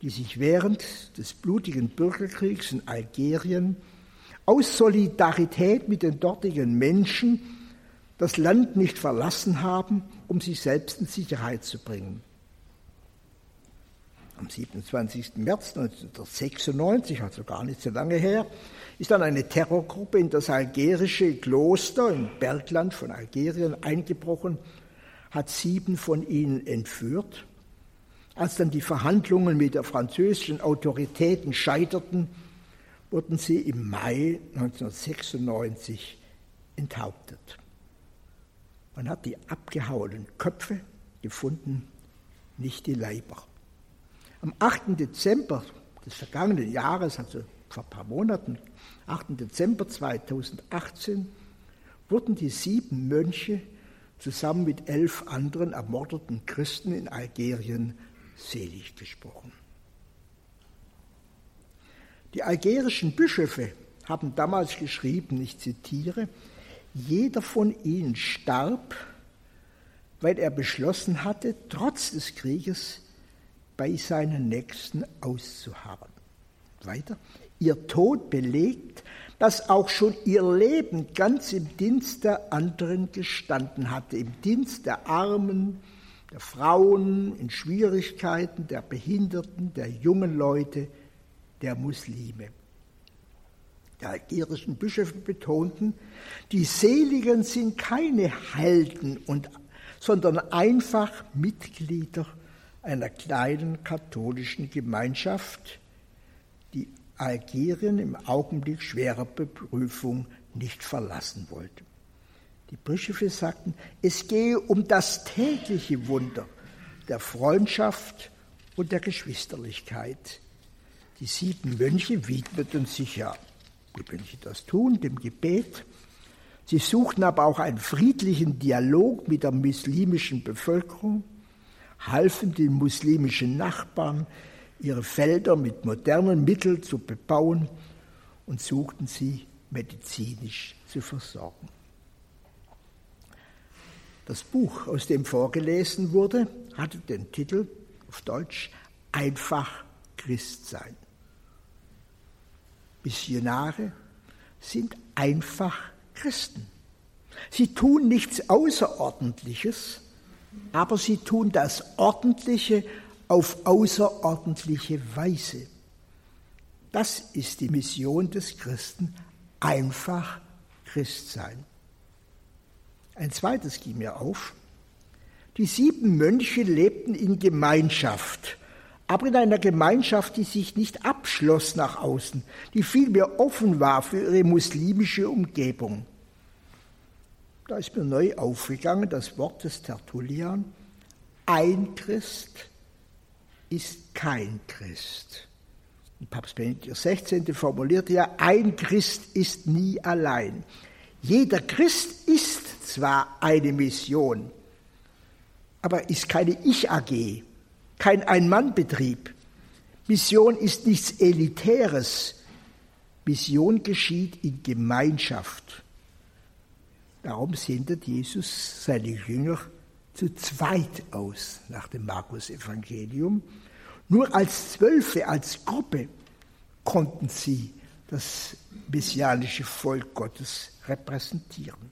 die sich während des blutigen Bürgerkriegs in Algerien aus Solidarität mit den dortigen Menschen das Land nicht verlassen haben, um sich selbst in Sicherheit zu bringen. Am 27. März 1996, also gar nicht so lange her, ist dann eine Terrorgruppe in das algerische Kloster im Bergland von Algerien eingebrochen, hat sieben von ihnen entführt. Als dann die Verhandlungen mit der französischen Autoritäten scheiterten, wurden sie im Mai 1996 enthauptet. Man hat die abgehauenen Köpfe gefunden, nicht die Leiber. Am 8. Dezember des vergangenen Jahres, also vor ein paar Monaten, 8. Dezember 2018, wurden die sieben Mönche zusammen mit elf anderen ermordeten Christen in Algerien selig gesprochen. Die algerischen Bischöfe haben damals geschrieben, ich zitiere, jeder von ihnen starb, weil er beschlossen hatte, trotz des Krieges bei seinen Nächsten auszuharren. Weiter, ihr Tod belegt, dass auch schon ihr Leben ganz im Dienst der anderen gestanden hatte, im Dienst der Armen, der Frauen in Schwierigkeiten, der Behinderten, der jungen Leute, der Muslime. Die algerischen Bischöfe betonten, die Seligen sind keine Helden, und, sondern einfach Mitglieder einer kleinen katholischen Gemeinschaft, die Algerien im Augenblick schwerer Beprüfung nicht verlassen wollte. Die Bischöfe sagten, es gehe um das tägliche Wunder der Freundschaft und der Geschwisterlichkeit. Die sieben Mönche widmeten sich ja wie Mönche das tun, dem Gebet. Sie suchten aber auch einen friedlichen Dialog mit der muslimischen Bevölkerung, halfen den muslimischen Nachbarn, ihre Felder mit modernen Mitteln zu bebauen und suchten sie medizinisch zu versorgen. Das Buch, aus dem vorgelesen wurde, hatte den Titel auf Deutsch Einfach Christsein. Missionare sind einfach Christen. Sie tun nichts Außerordentliches, aber sie tun das Ordentliche auf außerordentliche Weise. Das ist die Mission des Christen, einfach Christ sein. Ein zweites ging mir auf. Die sieben Mönche lebten in Gemeinschaft aber in einer Gemeinschaft, die sich nicht abschloss nach außen, die vielmehr offen war für ihre muslimische Umgebung. Da ist mir neu aufgegangen das Wort des Tertullian, ein Christ ist kein Christ. Und Papst Benedikt XVI. formulierte ja, ein Christ ist nie allein. Jeder Christ ist zwar eine Mission, aber ist keine Ich-AG, kein Ein-Mann-Betrieb. Mission ist nichts Elitäres. Mission geschieht in Gemeinschaft. Darum sendet Jesus seine Jünger zu zweit aus nach dem Markus-Evangelium. Nur als Zwölfe, als Gruppe konnten sie das messianische Volk Gottes repräsentieren.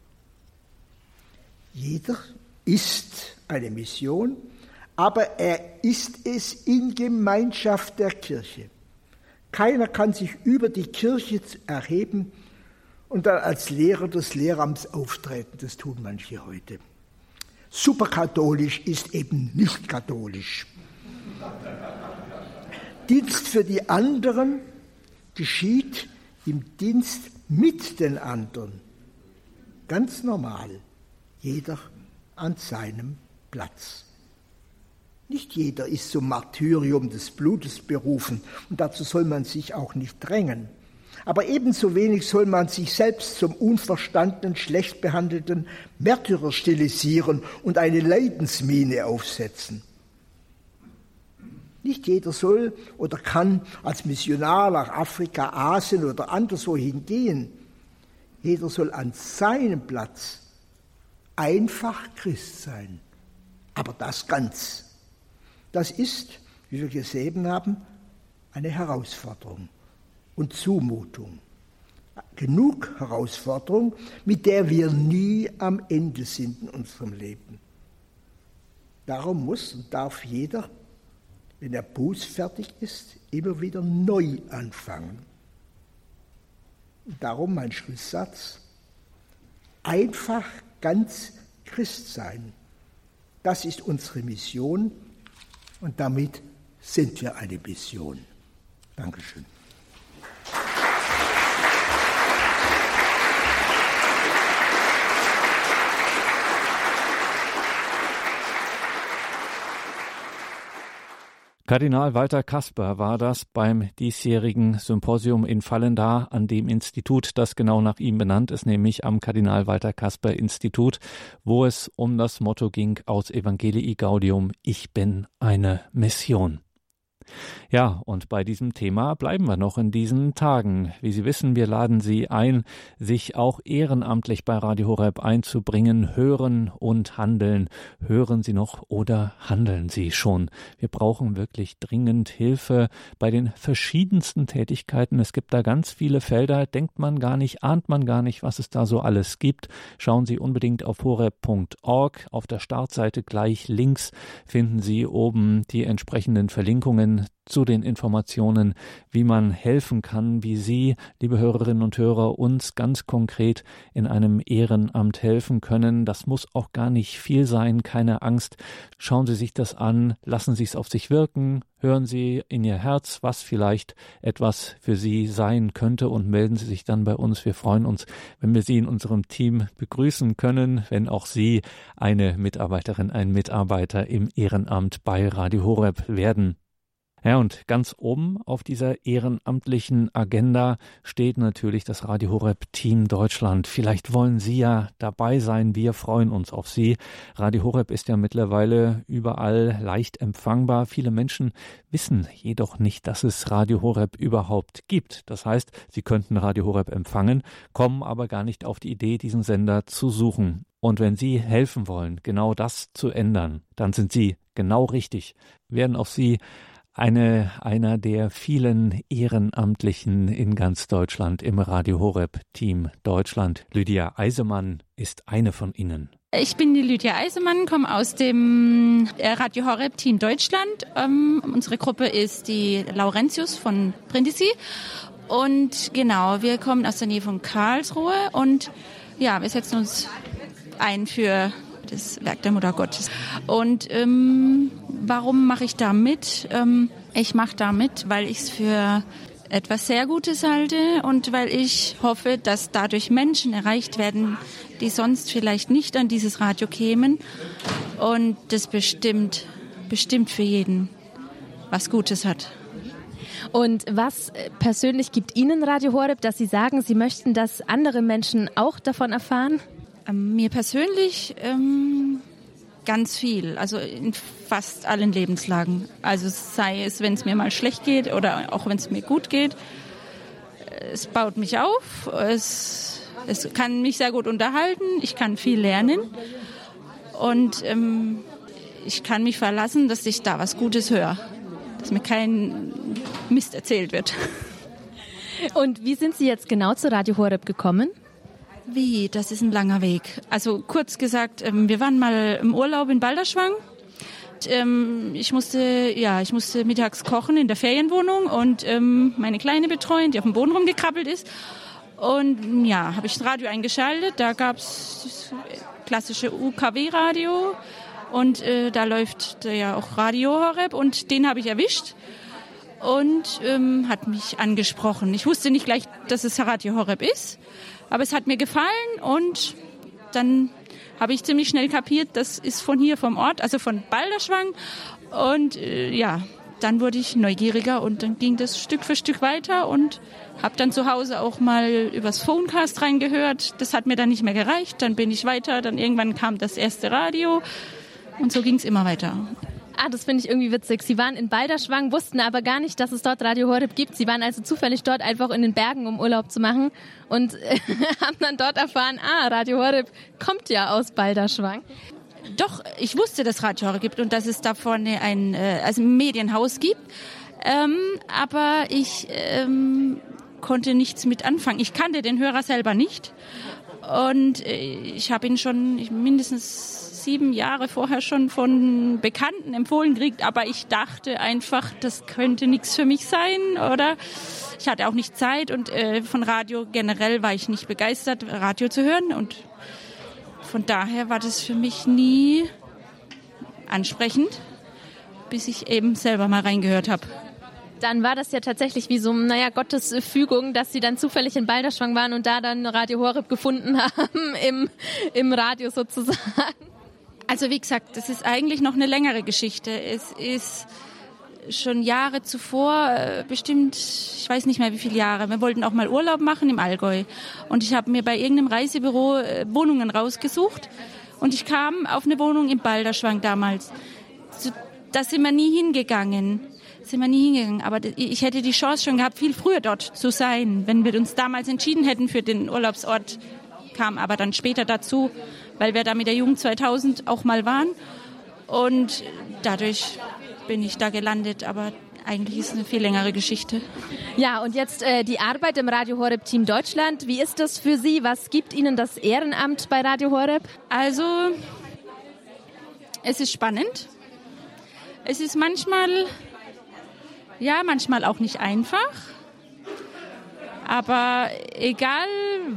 Jeder ist eine Mission aber er ist es in Gemeinschaft der Kirche. Keiner kann sich über die Kirche erheben und dann als Lehrer des Lehramts auftreten. Das tun manche heute. Superkatholisch ist eben nicht katholisch. Dienst für die anderen geschieht im Dienst mit den anderen. Ganz normal. Jeder an seinem Platz. Nicht jeder ist zum Martyrium des Blutes berufen und dazu soll man sich auch nicht drängen. Aber ebenso wenig soll man sich selbst zum unverstandenen, schlecht behandelten Märtyrer stilisieren und eine Leidensmine aufsetzen. Nicht jeder soll oder kann als Missionar nach Afrika, Asien oder anderswohin gehen. Jeder soll an seinem Platz einfach Christ sein, aber das ganz. Das ist, wie wir gesehen haben, eine Herausforderung und Zumutung. Genug Herausforderung, mit der wir nie am Ende sind in unserem Leben. Darum muss und darf jeder wenn er bußfertig ist, immer wieder neu anfangen. Darum mein Schlusssatz, einfach ganz Christ sein. Das ist unsere Mission und damit sind wir eine Mission. Dankeschön.
Kardinal Walter Kasper war das beim diesjährigen Symposium in Fallendar an dem Institut, das genau nach ihm benannt ist, nämlich am Kardinal Walter Kasper Institut, wo es um das Motto ging aus Evangelii Gaudium, ich bin eine Mission. Ja, und bei diesem Thema bleiben wir noch in diesen Tagen. Wie Sie wissen, wir laden Sie ein, sich auch ehrenamtlich bei Radio Horeb einzubringen. Hören und handeln. Hören Sie noch oder handeln Sie schon? Wir brauchen wirklich dringend Hilfe bei den verschiedensten Tätigkeiten. Es gibt da ganz viele Felder, denkt man gar nicht, ahnt man gar nicht, was es da so alles gibt. Schauen Sie unbedingt auf horeb.org. Auf der Startseite gleich links finden Sie oben die entsprechenden Verlinkungen zu den Informationen, wie man helfen kann, wie Sie, liebe Hörerinnen und Hörer, uns ganz konkret in einem Ehrenamt helfen können. Das muss auch gar nicht viel sein, keine Angst. Schauen Sie sich das an, lassen Sie es auf sich wirken, hören Sie in Ihr Herz, was vielleicht etwas für Sie sein könnte und melden Sie sich dann bei uns. Wir freuen uns, wenn wir Sie in unserem Team begrüßen können, wenn auch Sie eine Mitarbeiterin, ein Mitarbeiter im Ehrenamt bei Radio Horeb werden. Ja, und ganz oben auf dieser ehrenamtlichen Agenda steht natürlich das Radio Horeb Team Deutschland. Vielleicht wollen Sie ja dabei sein. Wir freuen uns auf Sie. Radio Horeb ist ja mittlerweile überall leicht empfangbar. Viele Menschen wissen jedoch nicht, dass es Radio Horeb überhaupt gibt. Das heißt, sie könnten Radio Horeb empfangen, kommen aber gar nicht auf die Idee, diesen Sender zu suchen. Und wenn Sie helfen wollen, genau das zu ändern, dann sind Sie genau richtig. Werden auch Sie eine, einer der vielen Ehrenamtlichen in ganz Deutschland im Radio Horeb Team Deutschland. Lydia Eisemann ist eine von ihnen.
Ich bin die Lydia Eisemann, komme aus dem äh, Radio Horeb Team Deutschland. Ähm, unsere Gruppe ist die Laurentius von Brindisi. Und genau, wir kommen aus der Nähe von Karlsruhe und ja, wir setzen uns ein für das Werk der Mutter Gottes. Und ähm, warum mache ich da mit? Ähm, ich mache da mit, weil ich es für etwas sehr Gutes halte und weil ich hoffe, dass dadurch Menschen erreicht werden, die sonst vielleicht nicht an dieses Radio kämen. Und das bestimmt, bestimmt für jeden was Gutes hat.
Und was persönlich gibt Ihnen Radio Horeb, dass Sie sagen, Sie möchten, dass andere Menschen auch davon erfahren?
Ähm, mir persönlich ähm, ganz viel, also in fast allen Lebenslagen. Also sei es, wenn es mir mal schlecht geht oder auch wenn es mir gut geht. Es baut mich auf, es, es kann mich sehr gut unterhalten, ich kann viel lernen und ähm, ich kann mich verlassen, dass ich da was Gutes höre, dass mir kein Mist erzählt wird. [laughs]
Und wie sind Sie jetzt genau zu Radio Horeb gekommen?
Wie? Das ist ein langer Weg. Also kurz gesagt, ähm, wir waren mal im Urlaub in Balderschwang. Ähm, ich musste, ja, ich musste mittags kochen in der Ferienwohnung und ähm, meine Kleine betreuen, die auf dem Boden rumgekrabbelt ist. Und ja, habe ich das Radio eingeschaltet. Da gab's klassische UKW-Radio und äh, da läuft ja auch Radio Horeb und den habe ich erwischt und ähm, hat mich angesprochen. Ich wusste nicht gleich, dass es Radio Horeb ist. Aber es hat mir gefallen und dann habe ich ziemlich schnell kapiert, das ist von hier vom Ort, also von Balderschwang. Und äh, ja, dann wurde ich neugieriger und dann ging das Stück für Stück weiter und habe dann zu Hause auch mal übers Phonecast reingehört. Das hat mir dann nicht mehr gereicht. Dann bin ich weiter. Dann irgendwann kam das erste Radio und so ging es immer weiter.
Ah, das finde ich irgendwie witzig. Sie waren in Balderschwang, wussten aber gar nicht, dass es dort Radio Horeb gibt. Sie waren also zufällig dort einfach in den Bergen, um Urlaub zu machen und [laughs] haben dann dort erfahren, ah, Radio Horeb kommt ja aus Balderschwang.
Doch, ich wusste, dass Radio Horeb gibt und dass es da vorne ein, äh, also ein Medienhaus gibt. Ähm, aber ich ähm, konnte nichts mit anfangen. Ich kannte den Hörer selber nicht. Und äh, ich habe ihn schon mindestens sieben Jahre vorher schon von Bekannten empfohlen gekriegt, aber ich dachte einfach, das könnte nichts für mich sein, oder? Ich hatte auch nicht Zeit und äh, von Radio generell war ich nicht begeistert, Radio zu hören und von daher war das für mich nie ansprechend, bis ich eben selber mal reingehört habe
dann war das ja tatsächlich wie so, naja, Gottes Fügung, dass sie dann zufällig in Balderschwang waren und da dann Radio Horeb gefunden [laughs] haben im, im Radio sozusagen.
Also wie gesagt, das ist eigentlich noch eine längere Geschichte. Es ist schon Jahre zuvor, äh, bestimmt, ich weiß nicht mehr wie viele Jahre, wir wollten auch mal Urlaub machen im Allgäu. Und ich habe mir bei irgendeinem Reisebüro äh, Wohnungen rausgesucht und ich kam auf eine Wohnung im Balderschwang damals. Da sind wir nie hingegangen sind wir nie hingegangen. Aber ich hätte die Chance schon gehabt, viel früher dort zu sein, wenn wir uns damals entschieden hätten für den Urlaubsort, kam aber dann später dazu, weil wir da mit der Jugend 2000 auch mal waren. Und dadurch bin ich da gelandet, aber eigentlich ist es eine viel längere Geschichte.
Ja, und jetzt äh, die Arbeit im Radio Horeb Team Deutschland. Wie ist das für Sie? Was gibt Ihnen das Ehrenamt bei Radio Horeb?
Also, es ist spannend. Es ist manchmal ja, manchmal auch nicht einfach. Aber egal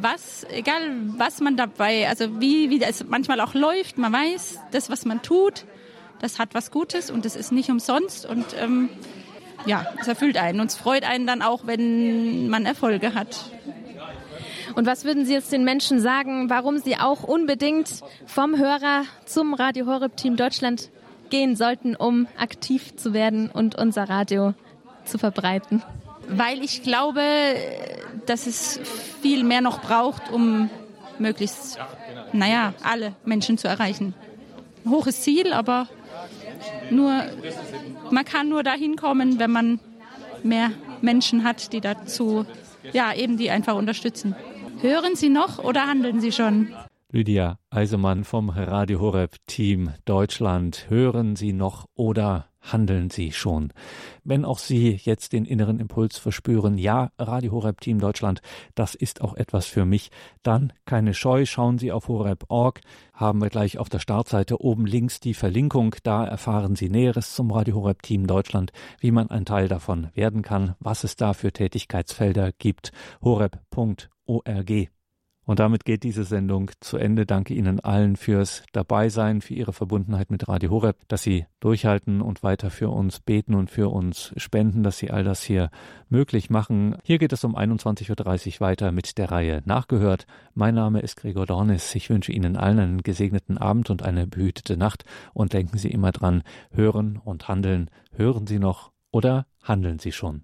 was, egal was man dabei, also wie, wie es manchmal auch läuft, man weiß, das, was man tut, das hat was Gutes und das ist nicht umsonst und ähm, ja, es erfüllt einen und es freut einen dann auch, wenn man Erfolge hat.
Und was würden Sie jetzt den Menschen sagen, warum sie auch unbedingt vom Hörer zum Radio Horeb Team Deutschland gehen sollten, um aktiv zu werden und unser Radio zu verbreiten?
Weil ich glaube, dass es viel mehr noch braucht, um möglichst, naja, alle Menschen zu erreichen. Ein hohes Ziel, aber nur, man kann nur dahin kommen, wenn man mehr Menschen hat, die dazu, ja, eben die einfach unterstützen. Hören Sie noch oder handeln Sie schon?
Lydia Eisemann vom Radio Horeb Team Deutschland. Hören Sie noch oder handeln Sie schon. Wenn auch Sie jetzt den inneren Impuls verspüren, ja, Radio Horeb Team Deutschland, das ist auch etwas für mich, dann keine Scheu, schauen Sie auf horeb.org, haben wir gleich auf der Startseite oben links die Verlinkung, da erfahren Sie Näheres zum Radio Horeb Team Deutschland, wie man ein Teil davon werden kann, was es da für Tätigkeitsfelder gibt. horeb.org und damit geht diese Sendung zu Ende. Danke Ihnen allen fürs Dabeisein, für Ihre Verbundenheit mit Radio Horeb, dass Sie durchhalten und weiter für uns beten und für uns spenden, dass Sie all das hier möglich machen. Hier geht es um 21.30 Uhr weiter mit der Reihe Nachgehört. Mein Name ist Gregor Dornis. Ich wünsche Ihnen allen einen gesegneten Abend und eine behütete Nacht. Und denken Sie immer dran, hören und handeln. Hören Sie noch oder handeln Sie schon?